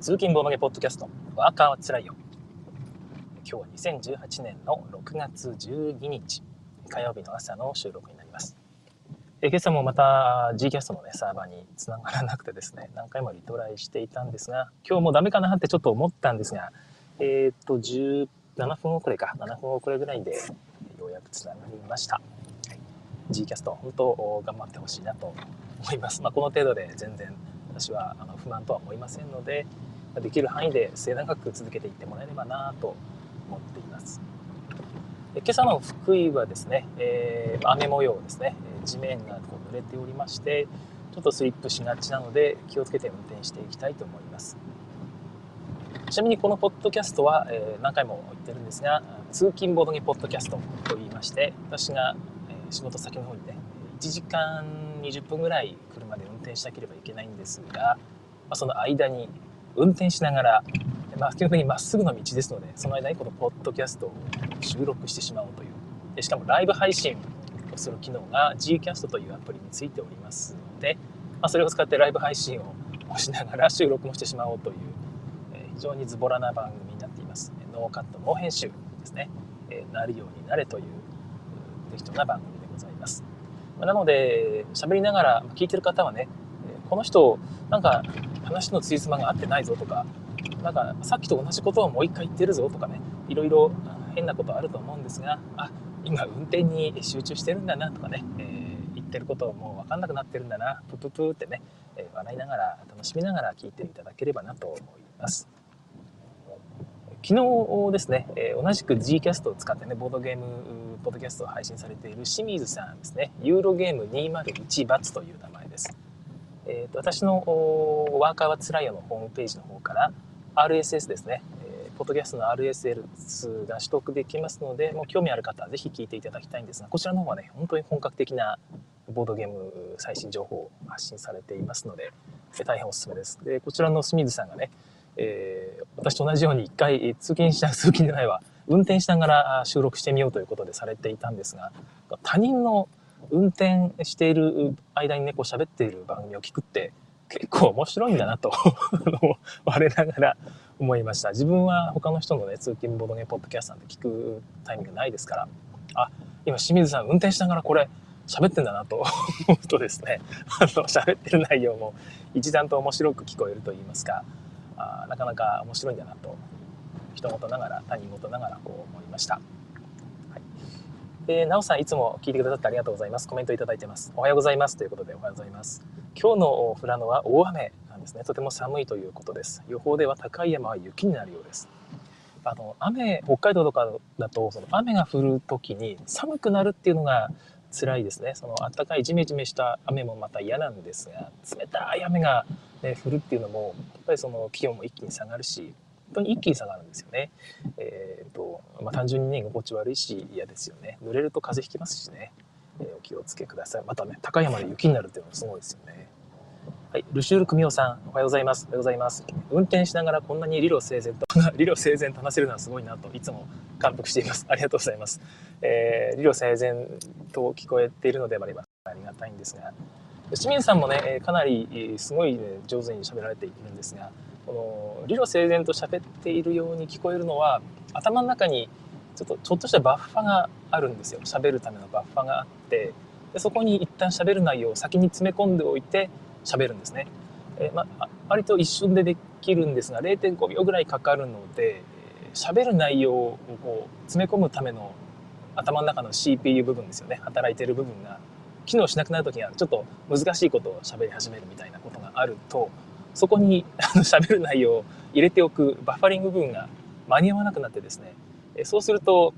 通勤ボードゲポッドキャスト。ワーカーはつらいよ。今日は2018年の6月12日。火曜日の朝の収録になります。え今朝もまた Gcast のねサーバーにつながらなくてですね何回もリトライしていたんですが今日もダメかなってちょっと思ったんですがえっ、と17分遅れか。7分遅れぐらいでようやくつながりました。Gcast 本当頑張ってほしいなと思います、まあ、この程度で全然私はあの不満とは思いませんのでできる範囲で末永く続けていってもらえればなと思っています。今朝の福井はですね、えー、雨模様ですね。地面がこう濡れておりましてちょっとスリップしがちなので気をつけて運転していきたいと思います。ちなみにこのポッドキャストは、えー、何回も言ってるんですが通勤ボードゲポッドキャストと言いまして私が、え、仕事先の方にね1時間20分ぐらい車で運転しなければいけないんですが、ま、その間に運転しながら、まあ、基本的にまっすぐの道ですのでその間にこのポッドキャストを収録してしまおうという。でしかもライブ配信をする機能が Gcast というアプリについておりますので、まあ、それを使ってライブ配信をしながら収録もしてしまおうという、えー、非常にズボラな番組になっています。ノーカットノー編集ですね、えー、なるようになれという適当な番組でございます。なので喋りながら聞いてる方はねこの人なんか話のついつまが合ってないぞとかなんかさっきと同じことをもう一回言ってるぞとかねいろいろ変なことあると思うんですがあ今運転に集中してるんだなとかね、えー、言ってることもう分かんなくなってるんだなプププってね、えー、笑いながら楽しみながら聞いていただければなと思います。昨日ですね、え、同じく Gcast を使ってね、ボードゲーム、ポッドキャストを配信されている清水さんですね、ユーロゲーム201バツという名前。えーと、私のワーカーはつらいよのホームページの方から RSS ですね、えー、ポッドキャストの RSS が取得できますので、もう興味ある方はぜひ聞いていただきたいんですが、こちらの方はね、本当に本格的なボードゲーム最新情報を発信されていますので、大変おすすめです。で、こちらの清水さんがね、えー、私と同じように一回通勤しな通勤じゃないわ、運転しながら収録してみようということでされていたんですが、他人の運転している間にね、こう喋っている番組を聞くって結構面白いんだなと 我ながら思いました。自分は他の人のね、通勤ボードゲーポッドキャストなんて聞くタイミングないですから、あ、今清水さん運転しながらこれ喋ってんだなと 思うとですね、あの、喋ってる内容も一段と面白く聞こえると言いますか、あなかなか面白いんだなと、人事ながら他人事ながらこう思いました。えー、なおさんいつも聞いてくださってありがとうございます。コメントいただいてます。おはようございますということでおはようございます。今日の富良野は大雨なんですね。とても寒いということです。予報では高い山は雪になるようです。あの雨北海道とかだとその雨が降る時に寒くなるっていうのが辛いですね。その暖かいジメジメした雨もまた嫌なんですが、冷たい雨が、ね、降るっていうのもやっぱりその気温も一気に下がるし、当に一気に下がるんですよね。えーとまあ、単純にね、居心地悪いし嫌ですよね。濡れると風邪ひきますしね、えー、お気をつけください。またね、高山で雪になるっていうのもすごいですよね。はい、ルシュール組夫さん、おはようございます。おはようございます。運転しながらこんなに理路整然と、理路整然と話せるのはすごいなといつも感服しています。ありがとうございます。えー、理路整然と聞こえているのであります。ありがたいんですが、清水さんもね、かなりすごい、ね、上手に喋られているんですが、この理路整然と喋っているように聞こえるのは頭の中にちょっとちょっとしたバッファがあるんですよ。喋るためのバッファがあってでそこに一旦喋る内容を先に詰め込んでおいて喋るんですね、えー、まあ、割と一瞬でできるんですが0.5秒ぐらいかかるので喋る内容をこう詰め込むための頭の中の CPU 部分ですよね。働いてる部分が機能しなくなる時にはちょっと難しいことを喋り始めるみたいなことがあるとそこに喋る内容を入れておくバッファリング部分が間に合わなくなってですねそうすると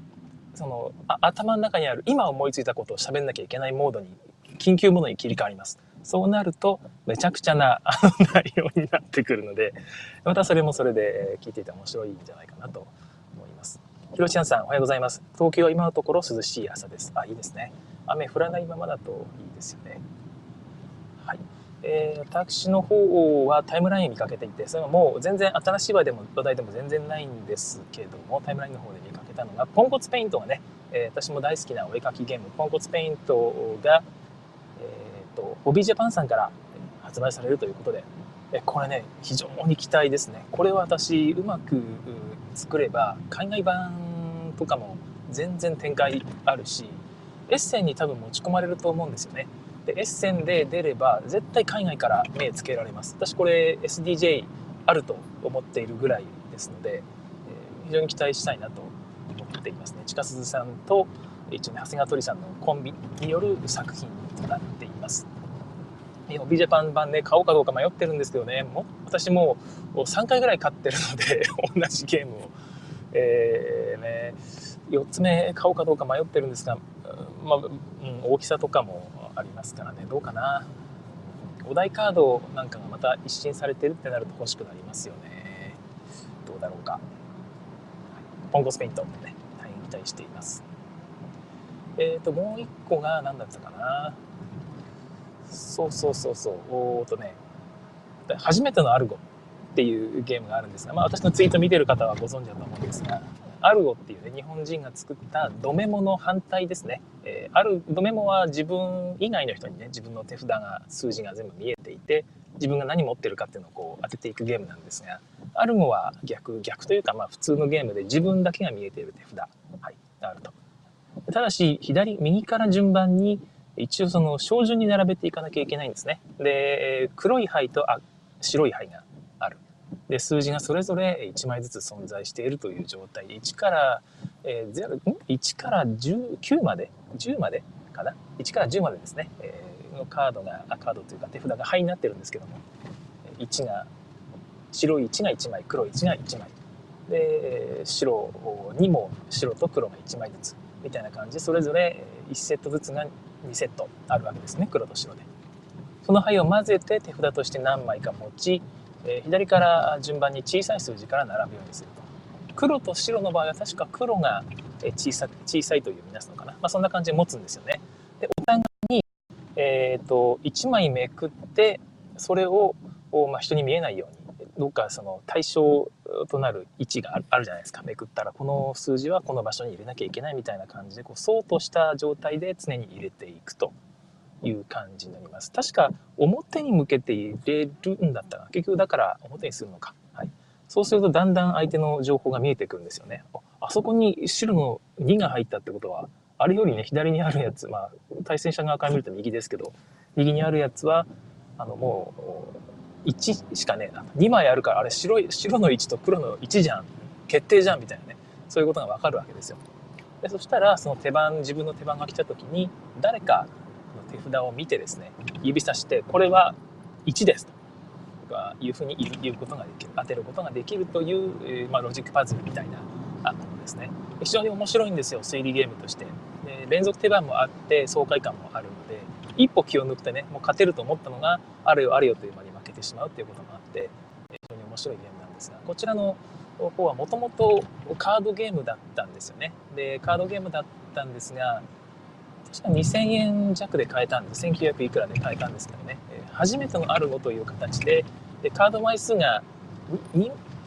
その頭の中にある今思いついたことを喋んなきゃいけないモードに緊急モードに切り替わります。そうなるとめちゃくちゃな内容になってくるのでまたそれもそれで聞いていて面白いんじゃないかなと思います。ひろちゃんさんおはようございます。東京は今のところ涼しい朝です。あいいですね。雨降らないままだといいですよね。えー、私の方はタイムライン見かけていてそれはもう全然新しい話でも話題でも全然ないんですけどもタイムラインの方で見かけたのがポンコツペイントがね、えー、私も大好きなお絵かきゲームポンコツペイントが、えーと、ホビージャパンさんから発売されるということでえこれね非常に期待ですね。これは私うまく作れば海外版とかも全然展開あるしエッセンに多分持ち込まれると思うんですよね。でエッセンで出れば絶対海外から目つけられます。私これ SDJ あると思っているぐらいですので、え非常に期待したいなと思っていますね。近鈴さんと一応ね長谷川鳥さんのコンビによる作品となっています。ビジャパン版ね買おうかどうか迷ってるんですけどね。も私もう3回ぐらい買ってるので 同じゲームを。えー、ね4つ目買おうかどうか迷ってるんですが、まあ、うん、大きさとかもありますからね。どうかな。お題カードなんかがまた一新されてるってなると欲しくなりますよね。どうだろうか、はい、ポンコスペイント。ね大変期待しています。えっ、ー、ともう一個が何だったかな。そうそうそうそう。おーとね。初めてのアルゴっていうゲームがあるんですが、まあ、私のツイート見てる方はご存知だと思うんですがアルゴっていうね日本人が作ったドメモの反対ですね、えー、あるドメモは自分以外の人にね自分の手札が数字が全部見えていて自分が何持ってるかっていうのをこう当てていくゲームなんですがアルゴは逆逆というかまあ普通のゲームで自分だけが見えている手札、はい、があると。ただし左右から順番に一応その照準に並べていかなきゃいけないんですね。で黒い牌とあ白い牌がで数字がそれぞれ1枚ずつ存在しているという状態。で1から、え、0 1から19まで？10までかな？1から10までですね、え、のカードがカードというか手札が牌になってるんですけども。1が白い1が1枚黒い1が1枚。で白にも白と黒が1枚ずつ。みたいな感じでそれぞれ1セットずつが2セットあるわけですね。黒と白で。その牌を混ぜて手札として何枚か持ちえ左から順番に小さい数字から並ぶようにすると。黒と白の場合は確か黒が小さ小さいというみなすのかな、まあ、そんな感じで持つんですよね。でお互いに、えーと、1枚めくってそれを、まあ、人に見えないようにどっかその対象となる位置があるじゃないですか。めくったらこの数字はこの場所に入れなきゃいけないみたいな感じでこうそうとした状態で常に入れていくと。いう感じになります。確か表に向けて入れるんだったら結局だから表にするのか。はい。そうするとだんだん相手の情報が見えてくるんですよね。あそこに白の2が入ったってことは、あれよりね、左にあるやつ、まあ、対戦者側から見ると右ですけど、右にあるやつは、あの、もう、1しかねえな、2枚あるから、あれ白い、白の1と黒の1じゃん。決定じゃんみたいなね。そういうことがわかるわけですよ。でそしたら、その手番、自分の手番が来た時に、誰か手札を見てですね指さしてこれは1ですというふうに言うことができる当てることができるという、まあ、ロジックパズルみたいなものですね。非常に面白いんですよ推理ゲームとして。で連続手番もあって爽快感もあるので一歩気を抜くてねもう勝てると思ったのがあるよあるよという間に負けてしまうということもあって非常に面白いゲームなんですがこちらの方はもともとカードゲームだったんですよね。でカードゲームだったんですが確か2000円弱で買えたんで1900いくらで買えたんですけどね、え初めてのアルゴという形ででカード枚数が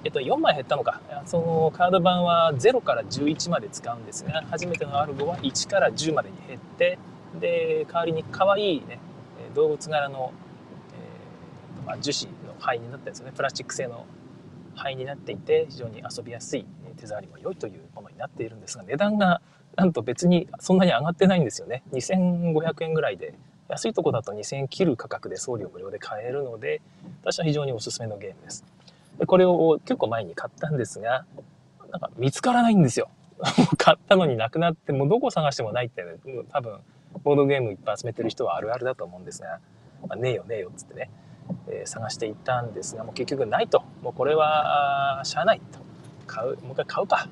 えっと、4枚減ったのか。そのカード版は0から11まで使うんですが初めてのアルゴは1から10までに減ってで代わりに可愛いね動物柄の、えーまあ、樹脂の灰になったんですよね。プラスチック製の灰になっていて非常に遊びやすい手触りも良いというものになっているんですが値段がなんと別にそんなに上がってないんですよね。2500円ぐらいで、安いとこだと2000円切る価格で送料無料で買えるので、私は非常におすすめのゲームです。でこれを結構前に買ったんですが、なんか見つからないんですよ。買ったのになくなって、もうどこ探してもないって、ね、多分、ボードゲームいっぱい集めてる人はあるあるだと思うんですが、まあ、ねえよねえよっつってね、えー、探していったんですが、もう結局ないと。もうこれは、しゃあないと。買う、もう一回買うか。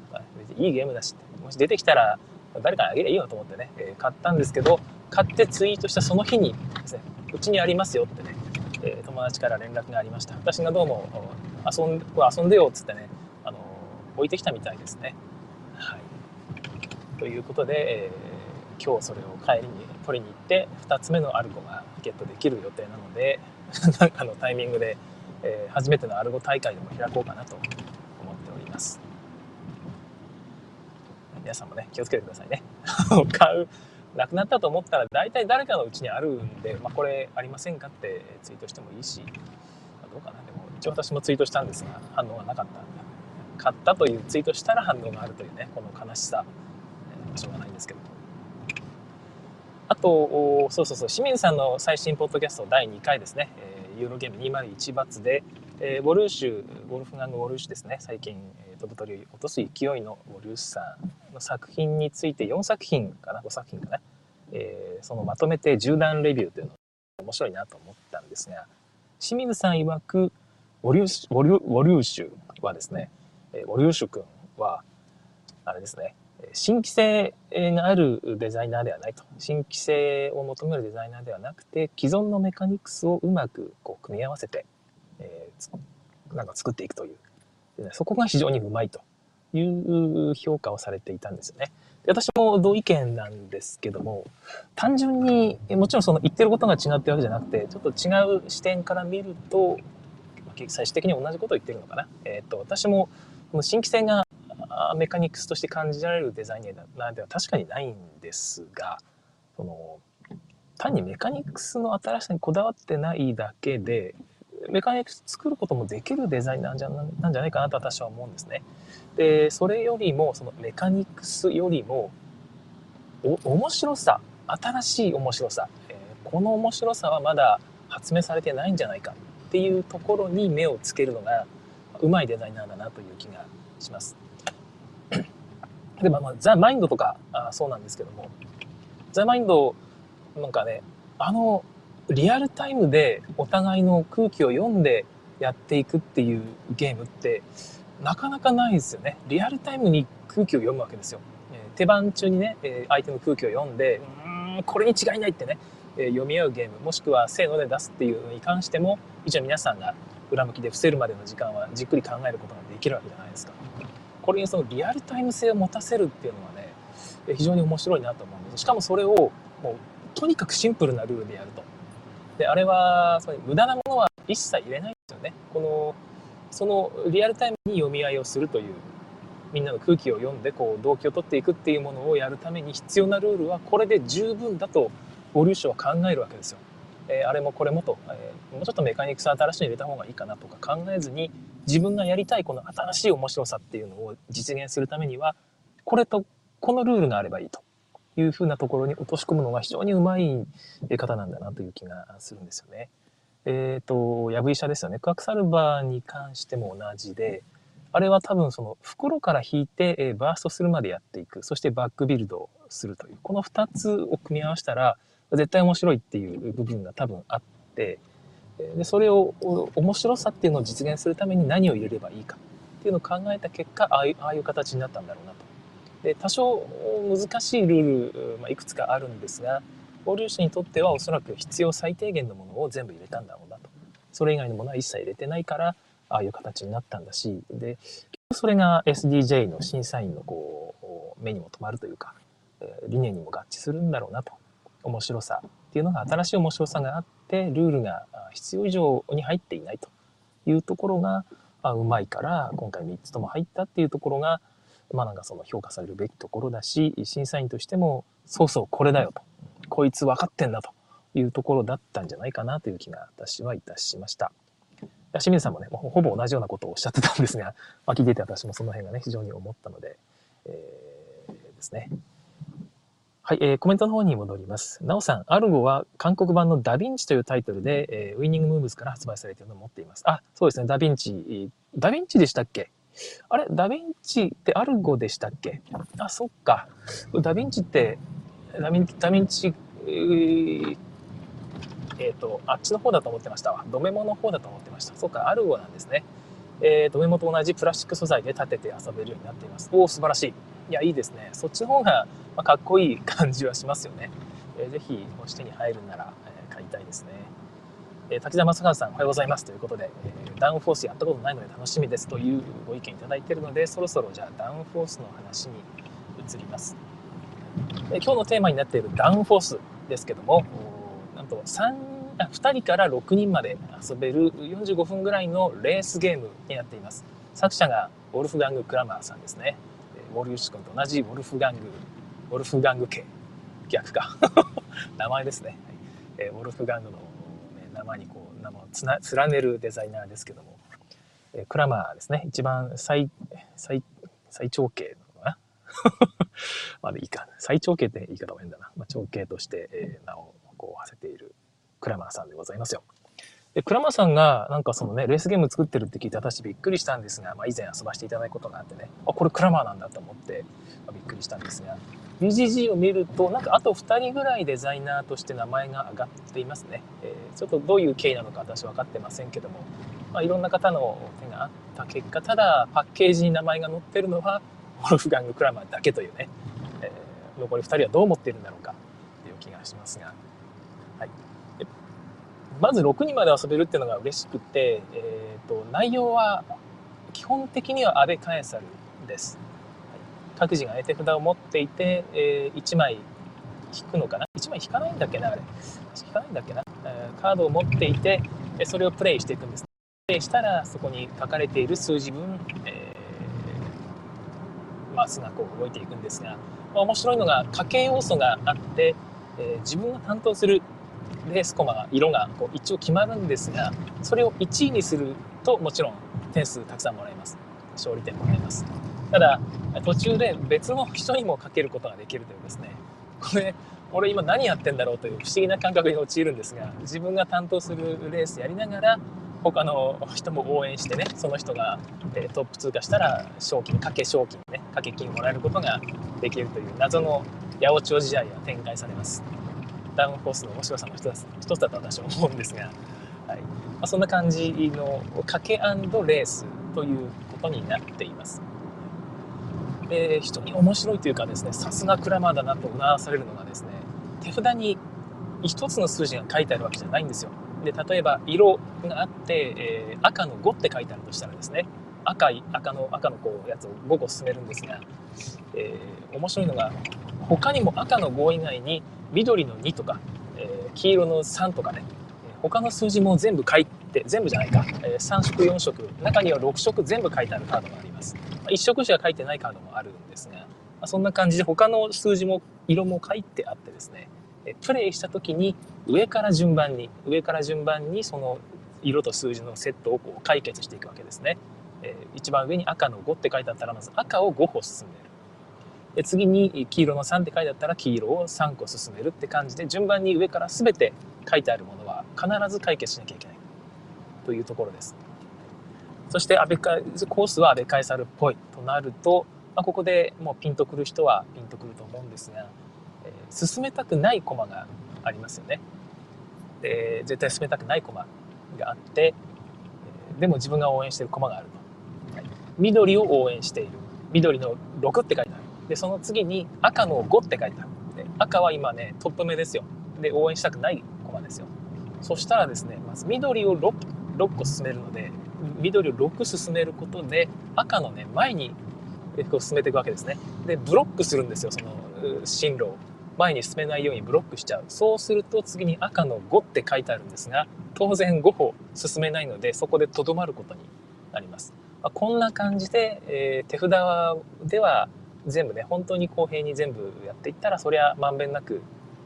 いいゲームだしって。もし出てきたら、誰かにあげりゃいいよと思ってね、えー、買ったんですけど、買ってツイートしたその日にですね、うちにありますよってね、えー、友達から連絡がありました。私がどうも遊ん遊んでよっつってね、あの置いてきたみたいですね。はい。ということで、えー、今日それを帰りに取りに行って、2つ目のアルゴがゲットできる予定なので、なんかのタイミングで、えー、初めてのアルゴ大会でも開こうかなと思っております。皆さんもね、気をつけてくださいね。買う、なくなったと思ったら、大体誰かのうちにあるんで、まあ、これありませんかってツイートしてもいいし、どうかな。でも一応私もツイートしたんですが反応がなかったんで。買ったというツイートしたら反応があるというねこの悲しさ、えー、しょうがないんですけど。あとそうそうそう。清水さんの最新ポッドキャスト第2回ですね、えー、ユーロゲーム201バツで、えー、ウォルーシュゴルフガングウォルーシュですね。最近、えー、飛ぶ鳥を落とす勢いのウォルーシュさん。の作品について4作品かな？5作品かな、えー、そのまとめて縦断レビューというの面白いなと思ったんですが清水さん曰くウォリューウォリュウォリューシュはですねウォリューシュ君はあれですね新規性があるデザイナーではないと。新規性を求めるデザイナーではなくて既存のメカニクスをうまくこう組み合わせて、えー、なんか作っていくという。そこが非常にうまいと。いう評価をされていたんですよね。私も同意見なんですけども単純にもちろんその言ってることが違ってるわけじゃなくてちょっと違う視点から見ると最終的に同じことを言ってるのかな。えっ、と私もこの新規性がメカニクスとして感じられるデザイナーでは確かにないんですがその単にメカニクスの新しさにこだわってないだけでメカニクス作ることもできるデザイナーじゃなんじゃないかなと私は思うんですね。でそれよりもそのメカニクスよりもお面白さ新しい面白さ、えー、この面白さはまだ発明されてないんじゃないかっていうところに目をつけるのがうまいデザイナーだなという気がします。でまあ、まあ、ザ・マインドとかあそうなんですけどもザ・マインドなんかねあのリアルタイムでお互いの空気を読んでやっていくっていうゲームってなかなかないですよね。リアルタイムに空気を読むわけですよ。え、手番中にね、え、相手の空気を読んで、うーん、これに違いないってね、え、読み合うゲーム、もしくはせーので出すっていうのに関しても、一応皆さんが裏向きで伏せるまでの時間はじっくり考えることができるわけじゃないですか。これにそのリアルタイム性を持たせるっていうのはね、非常に面白いなと思うんです。しかもそれを、もう、とにかくシンプルなルールでやると。で、あれは、そ無駄なものは一切入れないんですよね。この、そのリアルタイムに読み合いをするというみんなの空気を読んでこう動機を取っていくっていうものをやるために必要なルールはこれで十分だとボリューションは考えるわけですよ。えー、あれもこれもと、えー、もうちょっとメカニクス新しいの入れた方がいいかなとか考えずに自分がやりたいこの新しい面白さっていうのを実現するためにはこれとこのルールがあればいいというふうなところに落とし込むのが非常にうまい方なんだなという気がするんですよね。えっ、ー、と、ヤブ医者ですよね。クワクサルバーに関しても同じで、あれは多分その袋から引いて、えバーストするまでやっていく。そしてバックビルドをするという。この2つを組み合わせたら、絶対面白いっていう部分が多分あって、でそれを、面白さっていうのを実現するために何を入れればいいかっていうのを考えた結果、ああいうああいう形になったんだろうなと。で、多少難しいルール、まあ、いくつかあるんですが、交流者にとってはおそらく必要最低限のものを全部入れたんだろうなと。それ以外のものは一切入れてないから、ああいう形になったんだし、で、それが SDJ の審査員のこう、目にも留まるというか、理念にも合致するんだろうなと。面白さっていうのが新しい面白さがあって、ルールが必要以上に入っていないというところが、あうまいから、今回3つとも入ったっていうところが、まあなんかその評価されるべきところだし、審査員としても、そうそうこれだよと。こいつ分かってんだというところだったんじゃないかなという気が私はいたしました。清水さんもね、ほぼ同じようなことをおっしゃってたんですが、まあ、聞いてて私もその辺がね、非常に思ったので、えー、ですね。はい、えー、コメントの方に戻ります。なおさん、アルゴは韓国版のダヴィンチというタイトルで、えー、 Winning Moves から発売されているのを持っています。あ、そうですね、ダヴィンチ。ダヴィンチでしたっけ？あれ？ダヴィンチってアルゴでしたっけ？あ、そっか。ダヴィンチってダヴィンダヴィンチ、えっ、ー、と、あっちの方だと思ってましたわ。ドメモの方だと思ってました。そうか、アルゴなんですね。えー、ドメモと同じプラスチック素材で立てて遊べるようになっています。おお、素晴らしい。いや、いいですね。そっちの方が、まあ、かっこいい感じはしますよね。えー、ぜひ、もし手に入るなら、えー、買いたいですね。え、滝沢正和さん、おはようございます。ということで、え、ダウンフォースやったことないので楽しみですというご意見いただいているので、そろそろじゃあダウンフォースの話に移ります。今日のテーマになっているダウンフォースですけどもなんと3あ2人から6人まで遊べる45分ぐらいのレースゲームになっています。作者がウォルフガング・クラマーさんですね。ウォルユシ君と同じウォルフガングウォルフガング家。逆か。名前ですね、ウォルフガングの名生にこう生をつな連ねるデザイナーですけども、えー、クラマーですね。一番最最最長径 まあいいか最長径って言い方も変だな、まあ、長径として、えー、名をこう馳せているクラマーさんでございますよ。で、クラマーさんがなんかそのね、レースゲーム作ってるって聞いて私びっくりしたんですが、まあ以前遊ばせていただいたことがあってね、あ、これクラマーなんだと思って、まあ、びっくりしたんですが、BGG を見ると、なんかあと2人ぐらいデザイナーとして名前が挙がっていますね。えー、ちょっとどういう経緯なのか私分かってませんけども、まあ、いろんな方の手があった結果、ただパッケージに名前が載ってるのは、ウルフガング・クラマーだけというね、えー、残り2人はどう思っているんだろうかという気がしますが、はい。まず6人まで遊べるっていうのが嬉しくて、えーと、内容は基本的には安倍カエサルです。各自が絵手札を持っていて、えー、1枚引くのかな？1枚引かないんだっけなあれ。引かないんだっけな、えー、カードを持っていてそれをプレイしていくんです。プレイしたらそこに書かれている数字分、えー、マスがこう動いていくんですが、まあ、面白いのが家計要素があって、えー、自分が担当するレースコマが色がこう一応決まるんですがそれを1位にするともちろん点数たくさんもらえます。勝利点もらえます。ただ途中で別の人にもかけることができるというですね。これ俺今何やってんだろうという不思議な感覚に陥るんですが自分が担当するレースやりながら他の人も応援してねその人がえトップ通過したら賞金掛け賞金ね掛け金をもらえることができるという謎の八百長試合が展開されます。ダウンフォースの面白さの一つ一つだと私は思うんですが、はいまあ、そんな感じの賭けレースということになっています。で人に面白いというかですねさすがクラマーだなとうなされるのがですね手札に1つの数字が書いてあるわけじゃないんですよ。で例えば色があって、えー、赤の5って書いてあるとしたらですね赤い赤の赤のこうやつを5個進めるんですが、えー、面白いのが他にも赤の5以外に緑の2とか、えー、黄色の3とかね他の数字も全部書いて全部じゃないか、えー、3色4色中には6色全部書いてあるカードがあります、まあ、1色しか書いてないカードもあるんですが、まあ、そんな感じで他の数字も色も書いてあってですねプレイした時に上から順番に上から順番にその色と数字のセットをこう解決していくわけですね、えー、一番上に赤の5って書いてあったらまず赤を5歩進める。で次に黄色の3って書いてあったら黄色を3個進めるって感じで順番に上から全て書いてあるものは必ず解決しなきゃいけない。というところです。そして安倍コースは安倍カエサルっぽいとなると、まあ、ここでもうピンとくる人はピンとくると思うんですが、進めたくない駒がありますよね。で絶対進めたくない駒があって、でも自分が応援してる駒があると、はい、緑を応援している。緑の6って書いてある。でその次に赤の5って書いてある。で赤は今ねトップ目ですよ。で応援したくない駒ですよ。そしたらですねまず緑を 6, 6個進めるので緑を6進めることで赤のね前に進めていくわけですね。でブロックするんですよその進路を。前に進めないようにブロックしちゃうそうすると次に赤の5って書いてあるんですが当然5歩進めないのでそこでとどまることになります、まあ、こんな感じで、えー、手札では全部ね本当に公平に全部やっていったらそりゃまんべんなく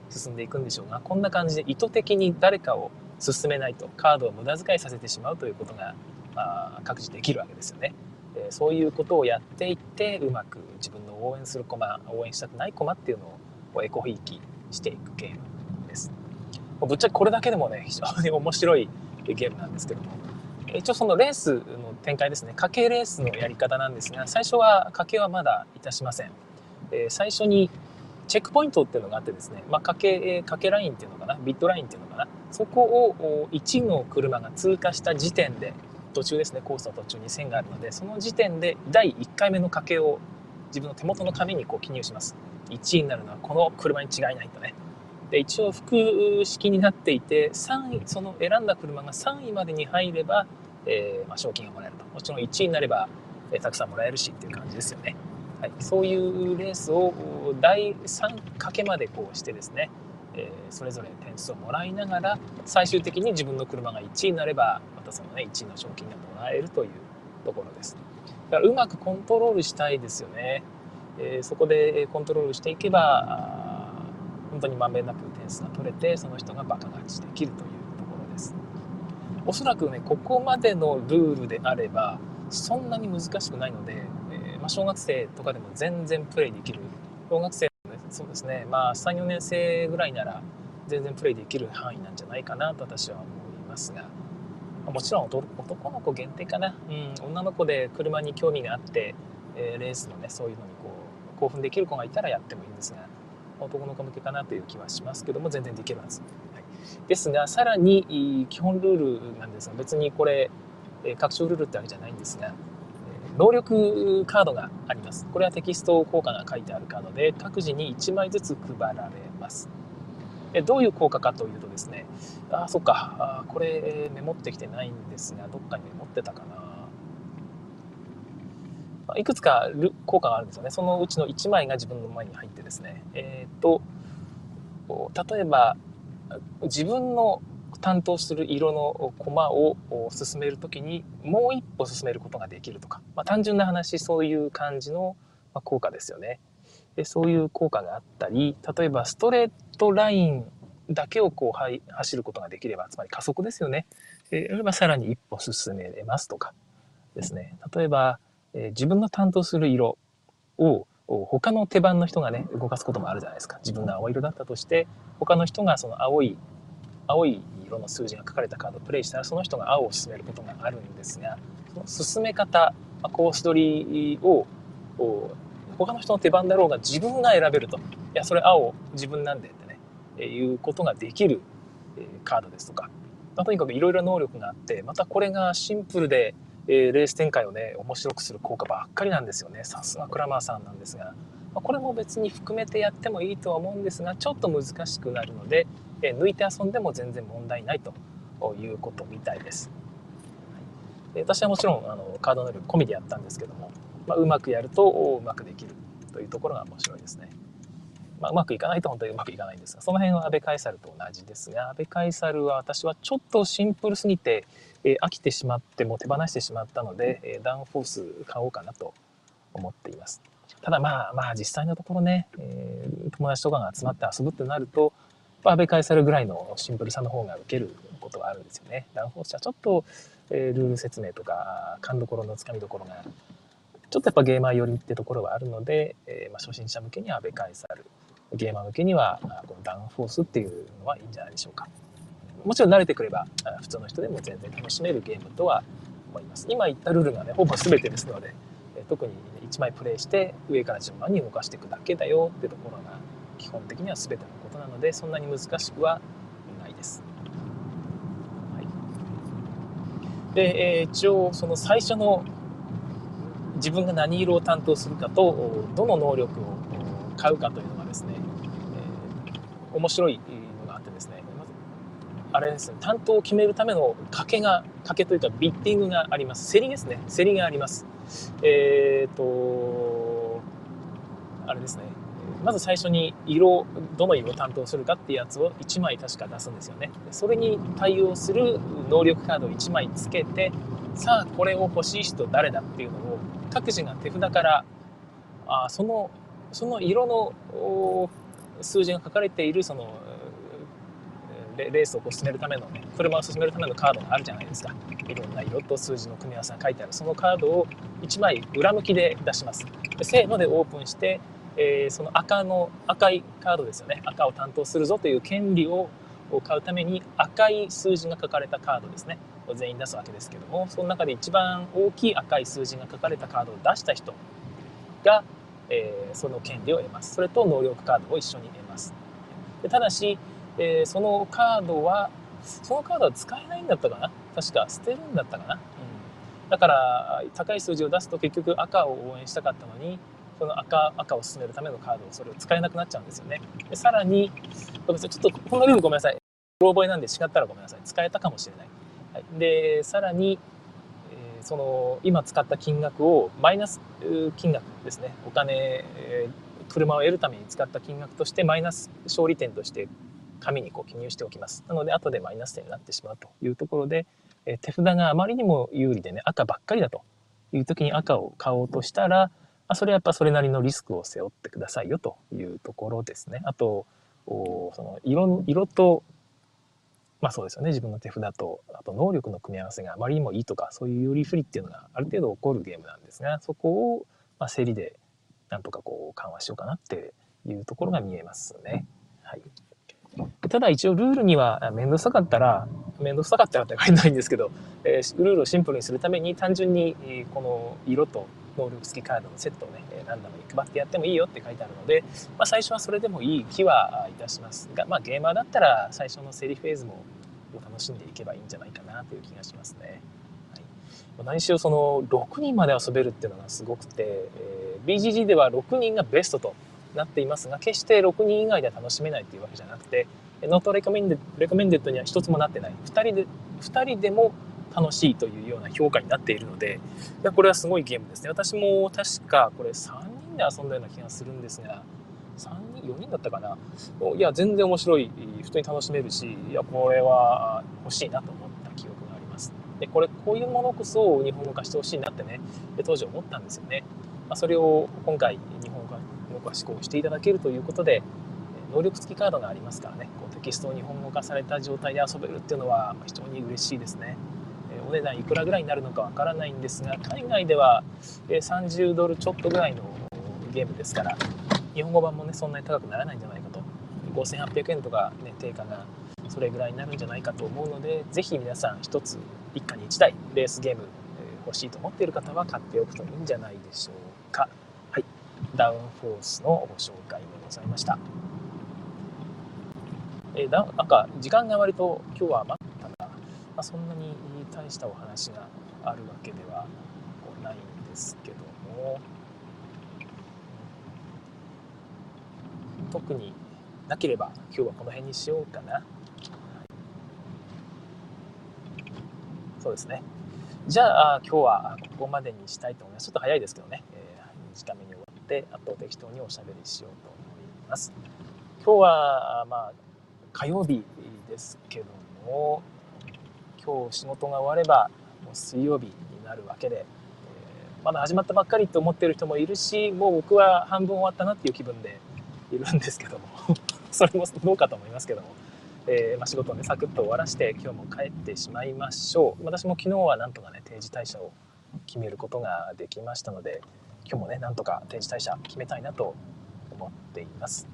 進んでいくんでしょうがこんな感じで意図的に誰かを進めないとカードを無駄遣いさせてしまうということが、まあ、各自できるわけですよね。そういうことをやっていってうまく自分の応援する駒応援したくない駒っていうのをこうエコひいきしていくゲームです。ぶっちゃけこれだけでもね非常に面白いゲームなんですけども。一応そのレースの展開ですね。家計レースのやり方なんですが最初は家計はまだいたしません、え、最初にチェックポイントっていうのがあってですね、まあ、かけかけラインっていうのかな？ビットラインっていうのかな？そこを1の車が通過した時点で途中ですねコースの途中に線があるのでその時点で第1回目の家計を自分の手元の紙にこう記入します。1位になるのはこの車に違いないとね。で一応複式になっていて3位その選んだ車が3位までに入ればえー、まあ、賞金がもらえると。もちろん1位になれば、えー、たくさんもらえるしっていう感じですよね、はい、そういうレースを第3かけまでこうしてですね、えー、それぞれ点数をもらいながら最終的に自分の車が1位になればまたそのね1位の賞金がもらえるというところです。だからうまくコントロールしたいですよね、えそこでコントロールしていけば本当にまんべんなく点数が取れてその人がバカ勝ちできるというところです。おそらくね、ここまでのルールであれば、そんなに難しくないので、えー、まあ、小学生とかでも全然プレイできる。小学生の、ね、そうですね、まあ、3、4年生ぐらいなら、全然プレイできる範囲なんじゃないかなと私は思いますが、もちろん男の子限定かな、うん、女の子で車に興味があって、えー、レースのねそういうのにこう興奮できる子がいたらやってもいいんですが男の子向けかなという気はしますけども全然できるはず、はい、ですがさらに基本ルールなんですが別にこれ拡張ルールってわけじゃないんですが能力カードがあります。これはテキスト効果が書いてあるカードで各自に1枚ずつ配られます。どういう効果かというとですねあそっかあこれメモってきてないんですがどっかにメモってたかな。いくつか効果があるんですよねそのうちの1枚が自分の前に入ってですねえっ、ー、と例えば自分の担当する色のコマを進める時にもう一歩進めることができるとか、まあ、単純な話そういう感じの効果ですよね。でそういう効果があったり例えばストレートラインだけをこう走ることができればつまり加速ですよね。えー、さらに一歩進めますとかですね例えば、え、自分の担当する色を他の手番の人がね動かすこともあるじゃないですか自分が青色だったとして他の人がその青い青い色の数字が書かれたカードをプレイしたらその人が青を進めることがあるんですがその進め方コース取りを他の人の手番だろうが自分が選べると。いや、それ青自分なんでってね、えいうことができる、えカードですとか。まあ、とにかくいろいろ能力があって、またこれがシンプルで、えーレース展開をね、面白くする効果ばっかりなんですよね。さすがクラマーさんなんですが。ま、これも別に含めてやってもいいとは思うんですが、ちょっと難しくなるので、え抜いて遊んでも全然問題ないということみたいです。はい、私はもちろんあのカード能力込みでやったんですけども、まあ、うまくやるとうまくできるというところが面白いですね。まあ、うまくいかないと本当にうまくいかないんですがその辺は安倍カエサルと同じですが安倍カエサルは私はちょっとシンプルすぎて、えー、飽きてしまっても手放してしまったので、えー、ダウンフォース買おうかなと思っています。ただまあまあ実際のところね、えー、友達とかが集まって遊ぶってなるとまあ安倍カエサルぐらいのシンプルさの方が受けることがあるんですよね。ダウンフォースはちょっと、えー、ルール説明とか勘どころのつかみどころがちょっとやっぱゲーマー寄りってところはあるので、えー、まあ、初心者向けにはベカイサル、ゲーマー向けにはこのダウンフォースっていうのはいいんじゃないでしょうか。もちろん慣れてくれば普通の人でも全然楽しめるゲームとは思います。今言ったルールがね、ほぼ全てですので、特に1枚プレイして上から順番に動かしていくだけだよってところが基本的には全てのことなので、そんなに難しくはないです。はい、で、え、一応その最初の自分が何色を担当するかとどの能力を買うかというのがですね、えー、面白いのがあってですねまずあれですね担当を決めるための賭けが賭けというかビッティングがあります。競りですね。競りがあります。えっ、ー、とあれですね。まず最初に色どの色を担当するかっていうやつを1枚確か出すんですよね。それに対応する能力カードを1枚つけてさあこれを欲しい人誰だっていうのを各自が手札からあそのその色の数字が書かれているそのレースを進めるためのね車を進めるためのカードがあるじゃないですか。いろんな色と数字の組み合わせが書いてある。そのカードを1枚裏向きで出します。でせーのでオープンして、えー、その赤の赤いカードですよね。赤を担当するぞという権利を買うために赤い数字が書かれたカードですね。全員出すわけですけどもその中で一番大きい赤い数字が書かれたカードを出した人が、えー、その権利を得ます。それと能力カードを一緒に得ます。でただし、えー、そのカードはそのカードは使えないんだったかな？確か捨てるんだったかな、うん、だから高い数字を出すと結局赤を応援したかったのにその赤赤を進めるためのカードをそれを使えなくなっちゃうんですよね。でさらにごめんなさいちょっとこのルールごめんなさい。覚えなんで違ったらごめんなさい。使えたかもしれない。はい、でさらに、その今使った金額をマイナス金額ですねお金、えー、車を得るために使った金額としてマイナス勝利点として紙にこう記入しておきますなので後でマイナス点になってしまうというところで、えー、手札があまりにも有利でね赤ばっかりだという時に赤を買おうとしたらあそれはやっぱそれなりのリスクを背負ってくださいよというところですね。あとおその色色とまあそうですよね自分の手札とあと能力の組み合わせがあまりにもいいとかそういうより不利っていうのがある程度起こるゲームなんですがそこを、まあ、競りでなんとかこう緩和しようかなっていうところが見えますね。はい、ただ一応ルールには面倒くさかったら面倒くさかったらって書いてないんですけど、えー、ルールをシンプルにするために単純にこの色と能力付きカードのセットをねランダムに配ってやってもいいよって書いてあるので、まあ、最初はそれでもいい気はいたしますが、まあ、ゲーマーだったら最初の競りフェーズもを楽しんでいけばいいんじゃないかなという気がしますね。はい、何しろその6人まで遊べるっていうのがすごくて、えー、BGG では6人がベストとなっていますが決して6人以外では楽しめないっていうわけじゃなくて not recommende recommended には一つもなってない。2人で2人でも楽しいというような評価になっているのでいやこれはすごいゲームですね。私も確かこれ3人で遊んだような気がするんですが3人4人だったかな。いや全然面白い。普通に楽しめるしいやこれは欲しいなと思った記憶があります。でこれこういうものこそ日本語化してほしいなってね。当時思ったんですよね、まあ、それを今回日本語化施行していただけるということで能力付きカードがありますからね。こうテキストを日本語化された状態で遊べるっていうのは非常に嬉しいですね。お値段いくらぐらいになるのかわからないんですが海外では30ドルちょっとぐらいのゲームですから日本語版もねそんなに高くならないんじゃないかと。5800円とか、ね、定価がそれぐらいになるんじゃないかと思うのでぜひ皆さん1つ一家に1台レースゲーム欲しいと思っている方は買っておくといいんじゃないでしょうか。はい。ダウンフォースのご紹介でございました。えー、だなんか時間が割と今日は余ったな、まあ、そんなに大したお話があるわけではないんですけども。特になければ今日はこの辺にしようかな。そうですね。じゃあ今日はここまでにしたいと思います。ちょっと早いですけどね、えー、短めに終わってあと適当におしゃべりしようと思います。今日はまあ火曜日ですけども今日仕事が終わればもう水曜日になるわけで、えー、まだ始まったばっかりと思ってる人もいるしもう僕は半分終わったなっていう気分でいるんですけども。それもどうかと思いますけども、えー、まあ、仕事をねサクッと終わらして今日も帰ってしまいましょう。私も昨日はなんとかね定時退社を決めることができましたので今日もねなんとか定時退社決めたいなと思っています。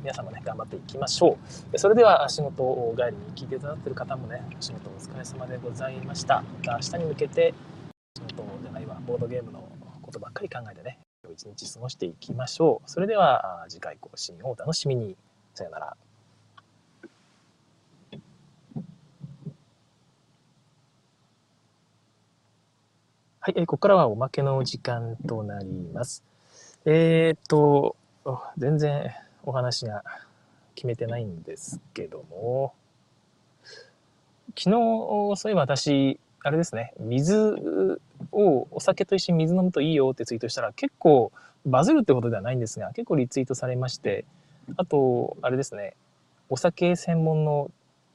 皆さんもね頑張っていきましょう。それでは仕事を帰りに聞いていただいている方もねお仕事お疲れ様でございました。また明日に向けて仕事じゃないわボードゲームのことばっかり考えてね一日過ごしていきましょう。それでは次回更新をお楽しみに。さよなら。はい、えここからはおまけの時間となります。えー、っと、全然お話が決めてないんですけども、昨日、そういえば私、あれですね、水をお酒と一緒に水飲むといいよってツイートしたら結構バズるってことではないんですが結構リツイートされましてあとあれですね。お酒専門の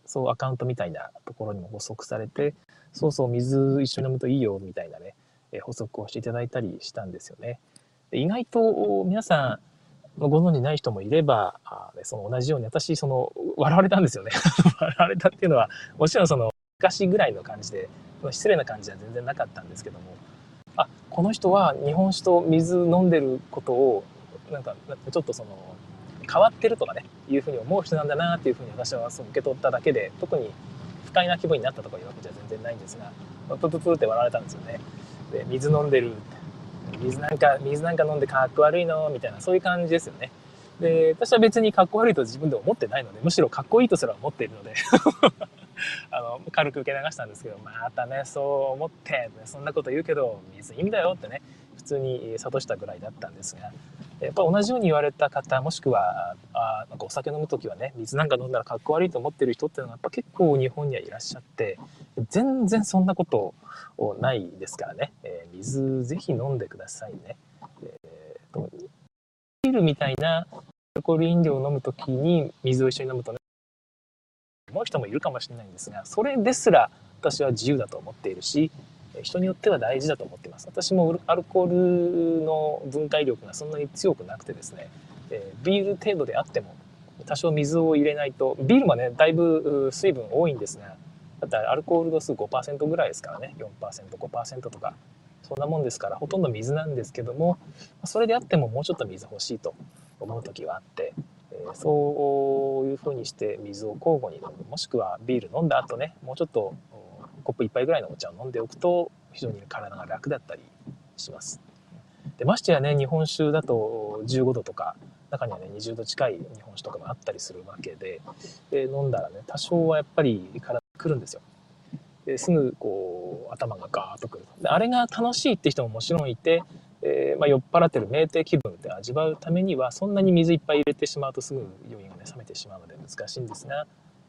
そうアカウントみたいなところにも補足されてそうそう水一緒に飲むといいよみたいなね補足をしていただいたりしたんですよね。で意外と皆さんご存じない人もいればあその同じように私その笑われたんですよね。笑われたっていうのはもちろんその昔ぐらいの感じで失礼な感じは全然なかったんですけどもあこの人は日本酒と水飲んでることをなんかちょっとその変わってるとかねいうふうに思う人なんだなっていうふうに私はそう受け取っただけで特に不快な気分になったとかいうわけじゃ全然ないんですがプププって笑われたんですよね。で水飲んでる水なんか水なんか飲んでかっこ悪いのみたいなそういう感じですよね。で私は別にかっこ悪いと自分で思ってないのでむしろかっこいいとすら思っているので あの軽く受け流したんですけどまたねそう思って、そんなこと言うけど水いいんだよってね普通に諭したぐらいだったんですがやっぱ同じように言われた方もしくはあなんかお酒飲む時はね水なんか飲んだらかっこ悪いと思ってる人っていうのがやっぱ結構日本にはいらっしゃって全然そんなことないですからね、えー、水ぜひ飲んでくださいね。えー、ビールみたいなアルコール飲料を飲む時に水を一緒に飲むとね思う人もいるかもしれないんですがそれですら私は自由だと思っているし人によっては大事だと思ってます。私もアルコールの分解力がそんなに強くなくてですねビール程度であっても多少水を入れないとビールもねだいぶ水分多いんですがだってアルコール度数5%ぐらいですからね 4%5% とかそんなもんですからほとんど水なんですけどもそれであってももうちょっと水欲しいと思う時はあって、そういうふうにして水を交互に飲むもしくはビール飲んだ後ねもうちょっとコップ1杯ぐらいのお茶を飲んでおくと非常に体が楽だったりします。でましてやね日本酒だと15度とか中にはね20度近い日本酒とかもあったりするわけでで飲んだらね多少はやっぱり体くるんですよ。ですぐこう頭がガーッとくるであれが楽しいって人ももちろんいて、えー、まあ、酔っ払ってる酩酊気分って味わうためにはそんなに水いっぱい入れてしまうとすぐ余韻がね冷めてしまうので難しいんですが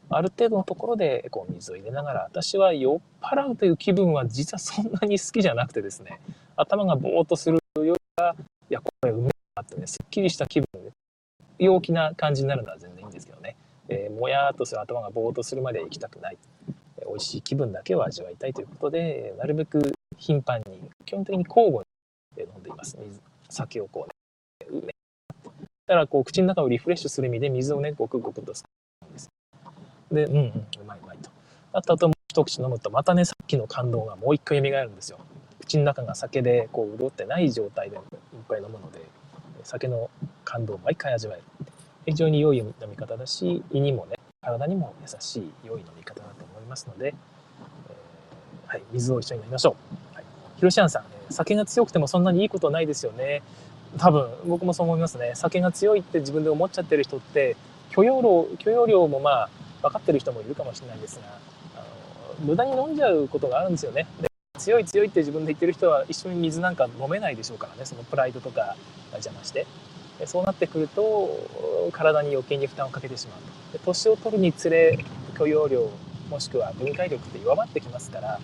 ある程度のところでこう水を入れながら私は酔っ払うという気分は実はそんなに好きじゃなくてですね頭がぼーっとするよりはいやこれうめえなってねすっきりした気分で陽気な感じになるのは全然いいんですけどね、えー、もやっとする頭がぼーっとするまで行きたくない。美味しい気分だけを味わいたいということでなるべく頻繁に基本的に交互にます。水酒をこうね。うめだからこう口の中をリフレッシュする意味で水をねごくごくと吸うんです。でうんうんうまいうまいと。あとあともう一口飲むとまたねさっきの感動がもう一回蘇るんですよ。口の中が酒でこう潤ってない状態でいっぱい飲むので酒の感動を毎回味わえる非常に良い飲み方だし胃にもね体にも優しい良い飲み方だと思いますので、えー、はい、水を一緒に飲みましょう。はい、ヒロシアンさん、酒が強くてもそんなにいいことないですよね。多分僕もそう思いますね。酒が強いって自分で思っちゃってる人って許容量許容量もまあ分かってる人もいるかもしれないですがあの無駄に飲んじゃうことがあるんですよね。で強い強いって自分で言ってる人は一緒に水なんか飲めないでしょうからねそのプライドとかが邪魔して。そうなってくると体に余計に負担をかけてしまうと年を取るにつれ許容量もしくは分解力って弱まってきますから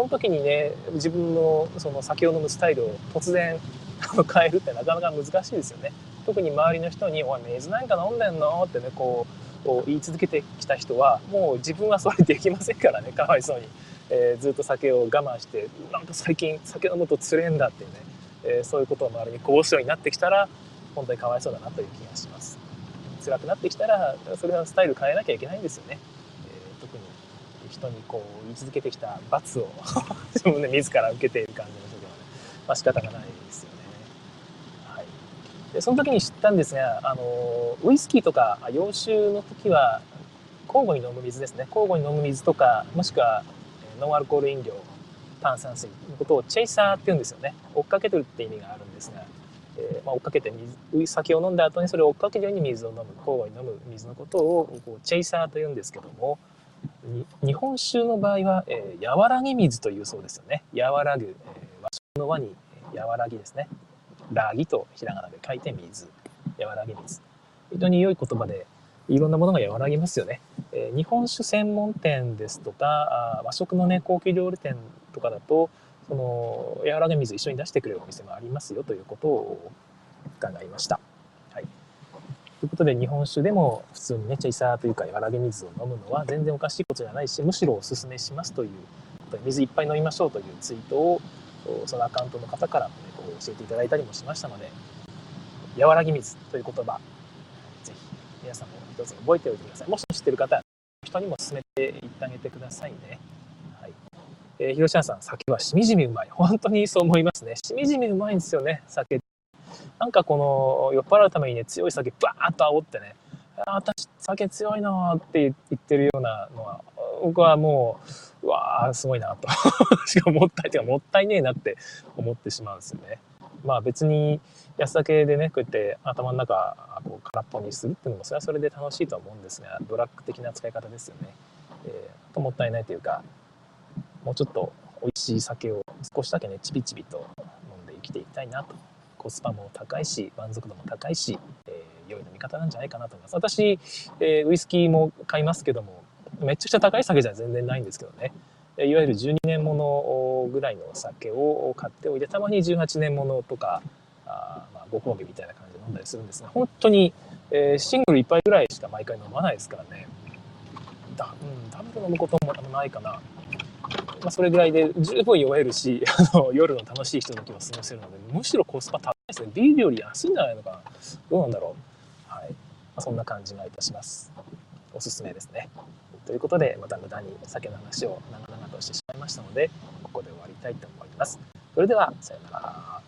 その時にね自分のその酒を飲むスタイルを突然 変えるってなかなか難しいですよね。特に周りの人に「おい水なんか飲んでんの?」ってねこう言い続けてきた人はもう自分はそれできませんからねかわいそうに、えー、ずっと酒を我慢してなんか最近酒飲むとつれんだっていうね、えー、そういうことを周りにこぼすようになってきたら本当にかわいそうだなという気がします。辛くなってきたらそれはスタイル変えなきゃいけないんですよね、人にこう言い続けてきた罰を 自分で自ら受けている感じの人ではね、まあ、仕方がないですよね。はい。でその時に知ったんですがあのウイスキーとか洋酒の時は交互に飲む水ですね。交互に飲む水とかもしくはノンアルコール飲料炭酸水のことをチェイサーって言うんですよね。追っかけてるって意味があるんですがえー、まあ、追っかけて水酒を飲んだ後にそれを追っかけるように水を飲む交互に飲む水のことをこうチェイサーと言うんですけども日本酒の場合は、えー、和らぎ水というそうですよね。和らぐ、えー、和食の和に和らぎですね。らぎとひらがなで書いて水。和らぎ水。非常に良い言葉でいろんなものが和らぎますよね、えー、日本酒専門店ですとかあ和食のね高級料理店とかだとその柔らか水一緒に出してくれるお店もありますよということを伺いました。ということで日本酒でも普通にねチェイサーというか柔らげ水を飲むのは全然おかしいことじゃないしむしろおすすめしますという水いっぱい飲みましょうというツイートをそのアカウントの方から、ね、こう教えていただいたりもしましたので和らぎ水という言葉ぜひ皆さんも一つ覚えておいてくださいもし知ってる方人にも勧めていってあげてくださいね。はいえー、広島さん、酒はしみじみうまい。本当にそう思いますね。しみじみうまいんですよね、酒。なんかこの、酔っ払うためにね、強い酒バーッと煽ってね、あ私、酒強いなって言ってるようなのは、僕はもう、うわー、すごいなと。しかももったい、てかもったいねえなって思ってしまうんですよね。まあ別に安酒でね、こうやって頭の中こう空っぽにするっていうのも、それはそれで楽しいとは思うんですが、ドラッグ的な使い方ですよね。えー、ともったいないというか、もうちょっと美味しい酒を少しだけねちびちびと飲んで生きていきたいなとコスパも高いし満足度も高いし、えー、良い飲み方なんじゃないかなと思います。私、えー、ウイスキーも買いますけどもめっちゃくちゃ高い酒じゃ全然ないんですけどね。いわゆる12年ものぐらいのお酒を買っておいてたまに18年ものとかあ、まあ、ご褒美みたいな感じで飲んだりするんですが本当に、えー、シングル1杯ぐらいしか毎回飲まないですからね。だ、うん、ダブル飲むこともないかな。まあ、それぐらいで十分酔えるし あの夜の楽しいひとときを過ごせるのでむしろコスパ高いですね。ビールより安いんじゃないのかな。どうなんだろう、はい。まあ、そんな感じがいたします。おすすめですね。ということでまた無駄に酒の話を長々としてしまいましたのでここで終わりたいと思います。それではさようなら。